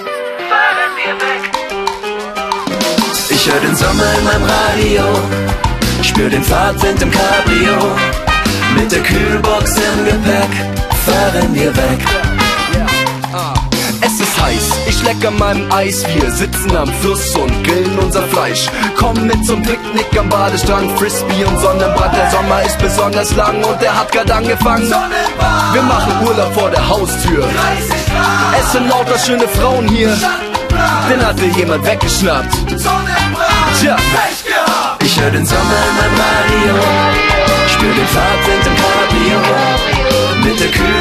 fahren wir weg. Ich hör den Sommer in meinem Radio, spür den Fahrtwind im Cabrio. Mit der Kühlbox im Gepäck fahren wir weg. Ich leck an meinem Eis. Wir sitzen am Fluss und grillen unser Fleisch. Komm mit zum Picknick am Badestrand. Frisbee und Sonnenbrand. Der Sommer ist besonders lang und der hat grad angefangen. Wir machen Urlaub vor der Haustür. Es sind lauter schöne Frauen hier. Den hatte jemand weggeschnappt. Tja, Ich hör den Sommer in meinem Radio, spür den Fahrtwind im Cabrio. Mit der Kühlbox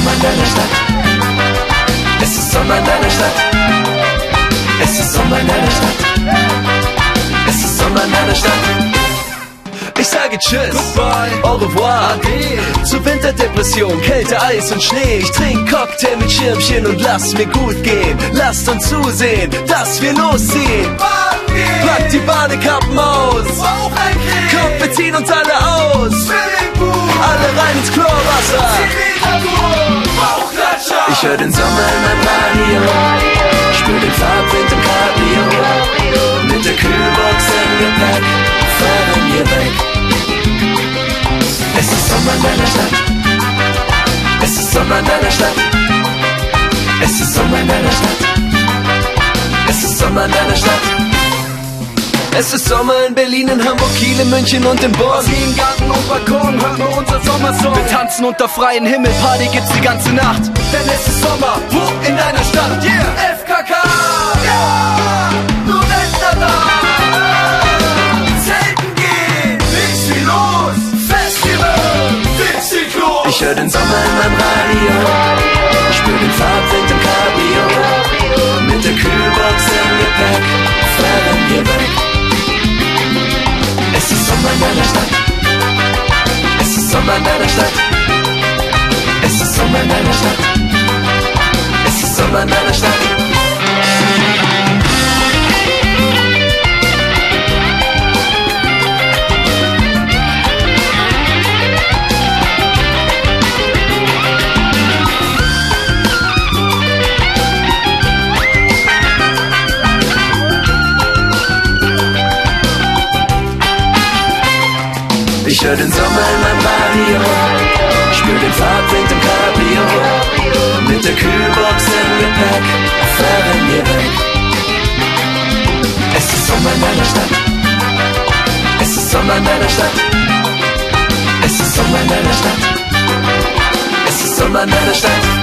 Sommer in deiner Stadt. Es ist Sommer in deiner Stadt. Es ist Sommer in deiner Stadt. Es ist Sommer in deiner Stadt. ich sage Tschüss. Goodbye. Au revoir. Ade. Zur Winterdepression, Kälte, Eis und Schnee. Ich trink Cocktail mit Schirmchen und lass mir gut gehen. Lasst uns zusehen, dass wir losziehen. Pack die Badekappen aus. Kommt, wir ziehen uns alle Ich hör den Sommer in meinem Radio, spür den Fahrtwind im Cabrio. Mit der Kühlbox im Gepäck fahren wir weg. Es ist Sommer in deiner Stadt. Es ist Sommer in deiner Stadt. Es ist Sommer in deiner Stadt. Es ist Sommer in deiner Stadt. Es ist Sommer in Berlin, in Hamburg, Kiel, in München und in Bonn. Ziehen Garten und Balkon, unser Sommersong. Wir tanzen unter freiem Himmel, Party gibt's die ganze Nacht. Denn es ist Sommer, wo in deiner Stadt? Yeah! FKK! Ja! Nur Wetter da! Zelten gehen, nichts wie los! Festival, Dixie-Klo! Ich hör den Sommer in meinem Radio, spür den Fahrtwind im Cabrio. Sommer in deiner Stadt. Es ist Sommer in deiner Stadt. Ich hör den Sommer in meinem Radio, spür den Fahrtwind im Cabrio. Mit der Kühlbox im Gepäck fahren wir weg. Es ist Sommer in deiner Stadt. Es ist Sommer in deiner Stadt. Es ist Sommer in deiner Stadt. Es ist Sommer in deiner Stadt.